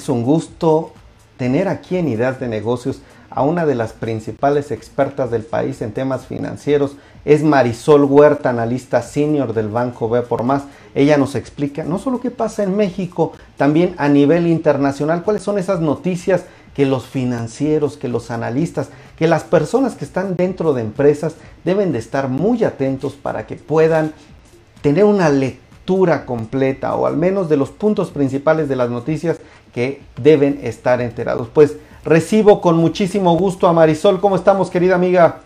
Es un gusto tener aquí en Ideas de Negocios a una de las principales expertas del país en temas financieros. Es Marisol Huerta, analista senior del Banco B por Más. Ella nos explica no solo qué pasa en México, también a nivel internacional, cuáles son esas noticias que los financieros, que los analistas, que las personas que están dentro de empresas deben de estar muy atentos para que puedan tener una lectura completa o al menos de los puntos principales de las noticias que deben estar enterados. Pues recibo con muchísimo gusto a Marisol. ¿Cómo estamos, querida amiga?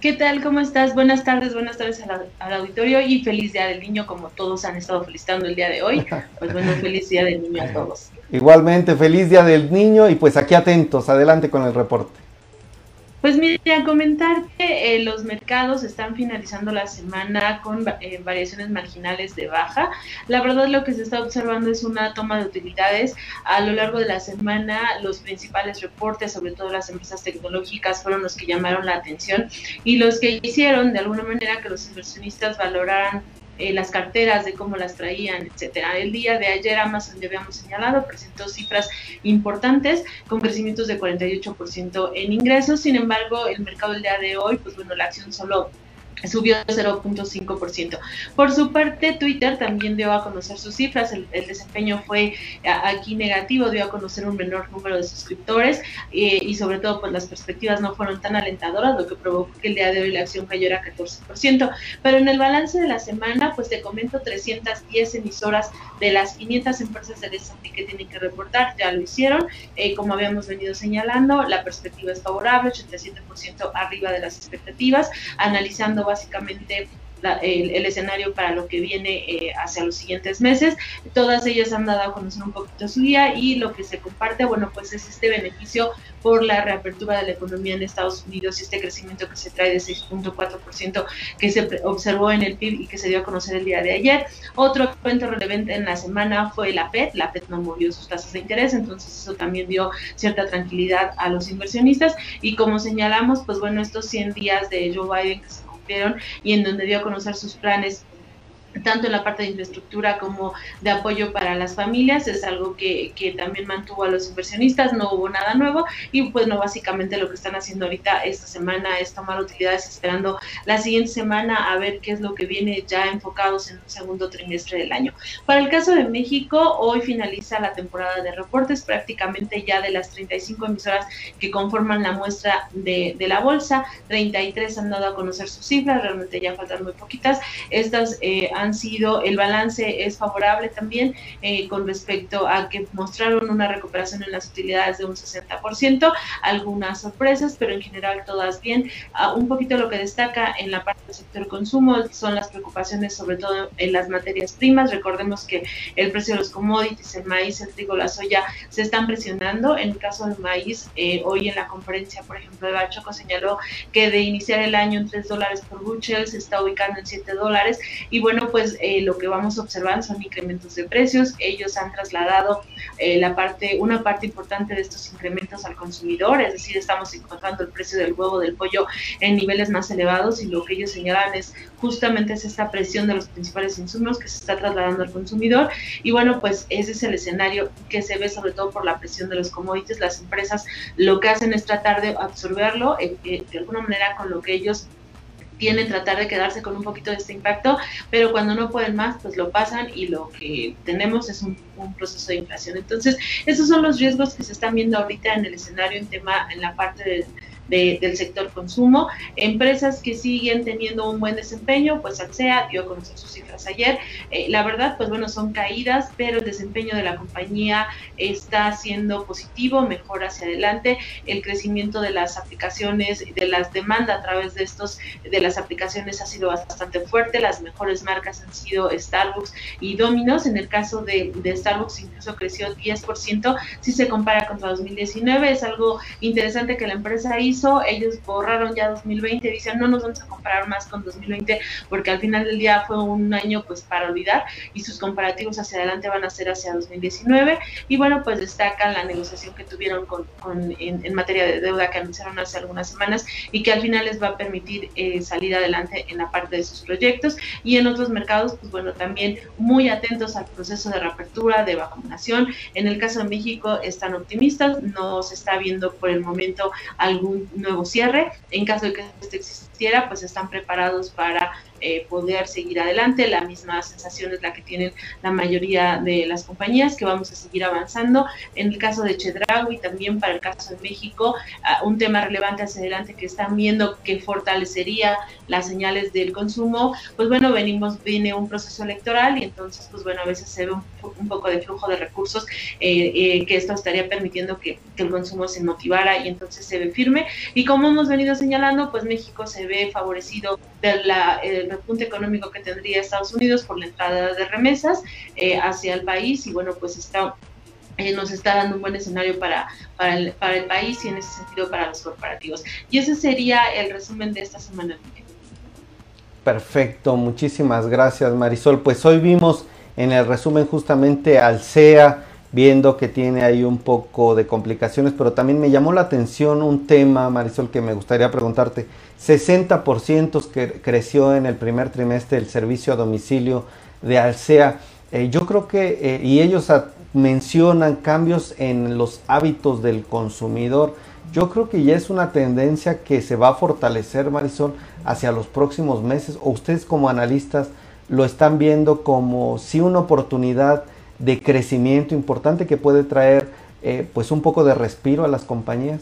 ¿Qué tal? ¿Cómo estás? Buenas tardes, buenas tardes al, auditorio y feliz Día del Niño, como todos han estado felicitando el día de hoy. Pues bueno, feliz Día del Niño a todos. Igualmente, feliz Día del Niño y pues aquí atentos, adelante con el reporte. Pues mira, comentar que eh, los mercados están finalizando la semana con eh, variaciones marginales de baja. La verdad lo que se está observando es una toma de utilidades. A lo largo de la semana los principales reportes, sobre todo las empresas tecnológicas, fueron los que llamaron la atención y los que hicieron de alguna manera que los inversionistas valoraran eh, las carteras, de cómo las traían, etcétera. El día de ayer Amazon, ya habíamos señalado, presentó cifras importantes con crecimientos de 48% en ingresos. Sin embargo, el mercado el día de hoy, pues bueno, la acción solo subió 0.5%. Por su parte, Twitter también dio a conocer sus cifras, el, desempeño fue aquí negativo, dio a conocer un menor número de suscriptores eh, y sobre todo pues las perspectivas no fueron tan alentadoras, lo que provocó que el día de hoy la acción cayera 14%. Pero en el balance de la semana, pues te comento 310 emisoras de las 500 empresas de S&P que tienen que reportar, ya lo hicieron, eh, como habíamos venido señalando, la perspectiva es favorable, 87% arriba de las expectativas, analizando básicamente el, escenario para lo que viene eh, hacia los siguientes meses. Todas ellas han dado a conocer un poquito su día y lo que se comparte, bueno, pues es este beneficio por la reapertura de la economía en Estados Unidos y este crecimiento que se trae de 6.4% que se observó en el PIB y que se dio a conocer el día de ayer. Otro evento relevante en la semana fue la FED. La FED no movió sus tasas de interés, entonces eso también dio cierta tranquilidad a los inversionistas. Y como señalamos, pues bueno, estos 100 días de Joe Biden que se y en donde dio a conocer sus planes tanto en la parte de infraestructura como de apoyo para las familias, es algo que, que, también mantuvo a los inversionistas, no hubo nada nuevo y pues no, básicamente lo que están haciendo ahorita esta semana es tomar utilidades esperando la siguiente semana a ver qué es lo que viene ya enfocados en un segundo trimestre del año. Para el caso de México, hoy finaliza la temporada de reportes prácticamente ya de las 35 emisoras que conforman la muestra de, de la bolsa, 33 han dado a conocer sus cifras, realmente ya faltan muy poquitas, estas eh, han sido, el balance es favorable también eh, con respecto a que mostraron una recuperación en las utilidades de un 60%, algunas sorpresas, pero en general todas bien. Ah, un poquito lo que destaca en la parte del sector consumo son las preocupaciones sobre todo en las materias primas. Recordemos que el precio de los commodities, el maíz, el trigo, la soya, se están presionando. En el caso del maíz, eh, hoy en la conferencia, por ejemplo, de Bachoco señaló que de iniciar el año en 3 dólares por bushel se está ubicando en 7 dólares. Y bueno, pues eh, lo que vamos a observar son incrementos de precios. Ellos han trasladado eh, la parte, una parte importante de estos incrementos al consumidor, es decir, estamos encontrando el precio del huevo, del pollo en niveles más elevados y lo que ellos señalan es justamente es esta presión de los principales insumos que se está trasladando al consumidor. Y bueno, pues ese es el escenario que se ve sobre todo por la presión de los commodities. Las empresas lo que hacen es tratar de absorberlo eh, de alguna manera con lo que ellos tienen tratar de quedarse con un poquito de este impacto, pero cuando no pueden más, pues lo pasan y lo que tenemos es un, proceso de inflación. Entonces, esos son los riesgos que se están viendo ahorita en el escenario en tema, en la parte de del sector consumo. Empresas que siguen teniendo un buen desempeño, pues Axea dio a conocer sus cifras ayer. Eh, la verdad, pues bueno, son caídas, pero el desempeño de la compañía está siendo positivo, mejor hacia adelante. El crecimiento de las aplicaciones, de las demandas a través de estos, de las aplicaciones ha sido bastante fuerte. Las mejores marcas han sido Starbucks y Domino's. En el caso de, Starbucks incluso creció 10% si se compara con 2019. Es algo interesante que la empresa hizo hizo, ellos borraron ya 2020, dicen no nos vamos a comparar más con 2020 porque al final del día fue un año pues para olvidar y sus comparativos hacia adelante van a ser hacia 2019 y bueno pues destacan la negociación que tuvieron con, en, materia de deuda que anunciaron hace algunas semanas y que al final les va a permitir eh, salir adelante en la parte de sus proyectos y en otros mercados pues bueno también muy atentos al proceso de reapertura, de vacunación. En el caso de México están optimistas, no se está viendo por el momento algún nuevo cierre. En caso de que este existiera, pues están preparados para eh, poder seguir adelante. La misma sensación es la que tienen la mayoría de las compañías, que vamos a seguir avanzando. En el caso de Chedraui, también para el caso de México, ah, un tema relevante hacia adelante que están viendo que fortalecería las señales del consumo, pues bueno, venimos, viene un proceso electoral y entonces, pues bueno, a veces se ve un, poco de flujo de recursos, eh, eh, que esto estaría permitiendo que, que el consumo se motivara y entonces se ve firme. Y como hemos venido señalando, pues México se ve favorecido del repunte económico que tendría Estados Unidos por la entrada de remesas eh, hacia el país y bueno, pues está eh, nos está dando un buen escenario para, para, el, para el país y en ese sentido para los corporativos. Y ese sería el resumen de esta semana. Perfecto, muchísimas gracias Marisol. Pues hoy vimos en el resumen justamente al CEA viendo que tiene ahí un poco de complicaciones, pero también me llamó la atención un tema, Marisol, que me gustaría preguntarte. 60% que creció en el primer trimestre el servicio a domicilio de Alsea. Eh, yo creo que, eh, y ellos mencionan cambios en los hábitos del consumidor. Yo creo que ya es una tendencia que se va a fortalecer, Marisol, hacia los próximos meses. ¿O ustedes como analistas lo están viendo como si una oportunidad de crecimiento importante que puede traer eh, pues un poco de respiro a las compañías?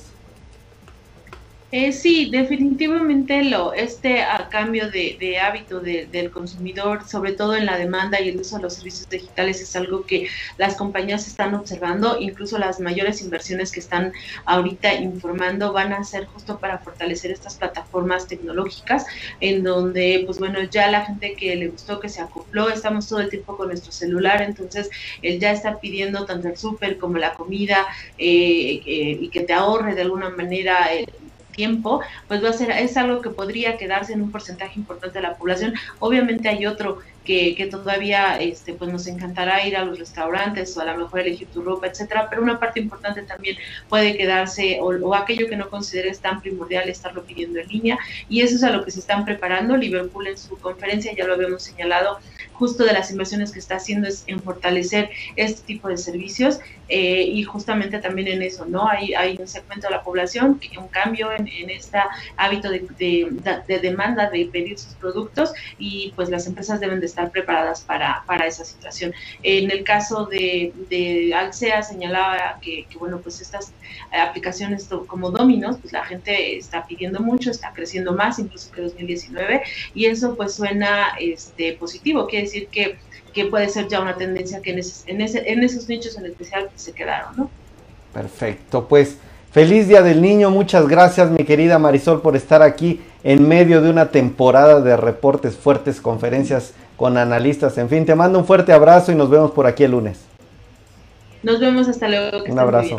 Eh, sí, definitivamente lo, este cambio de, hábito del consumidor, sobre todo en la demanda y el uso de los servicios digitales, es algo que las compañías están observando. Incluso las mayores inversiones que están ahorita informando van a ser justo para fortalecer estas plataformas tecnológicas, en donde, pues bueno, ya la gente que le gustó, que se acopló, estamos todo el tiempo con nuestro celular, entonces él ya está pidiendo tanto el súper como la comida eh, eh, y que te ahorre de alguna manera el tiempo, pues va a ser, es algo que podría quedarse en un porcentaje importante de la población. Obviamente hay otro que, que, todavía este, pues nos encantará ir a los restaurantes o a lo mejor elegir tu ropa, etcétera, pero una parte importante también puede quedarse o, aquello que no consideres tan primordial estarlo pidiendo en línea y eso es a lo que se están preparando. Liverpool en su conferencia ya lo habíamos señalado, justo de las inversiones que está haciendo es en fortalecer este tipo de servicios eh, y justamente también en eso, ¿no? Hay, hay un segmento de la población, que, un cambio en, en este hábito de, de, de demanda de pedir sus productos y pues las empresas deben de estar preparadas para, para esa situación. En el caso de, de Alsea señalaba que, bueno, pues estas aplicaciones como Dominos, pues la gente está pidiendo mucho, está creciendo más incluso que 2019 y eso pues suena este, positivo, quiere decir que, que puede ser ya una tendencia que en, en, ese, en esos nichos en especial se quedaron, ¿no? Perfecto, pues feliz Día del Niño, muchas gracias mi querida Marisol por estar aquí en medio de una temporada de reportes fuertes, conferencias con analistas. En fin, te mando un fuerte abrazo y nos vemos por aquí el lunes. Nos vemos hasta luego. un abrazo.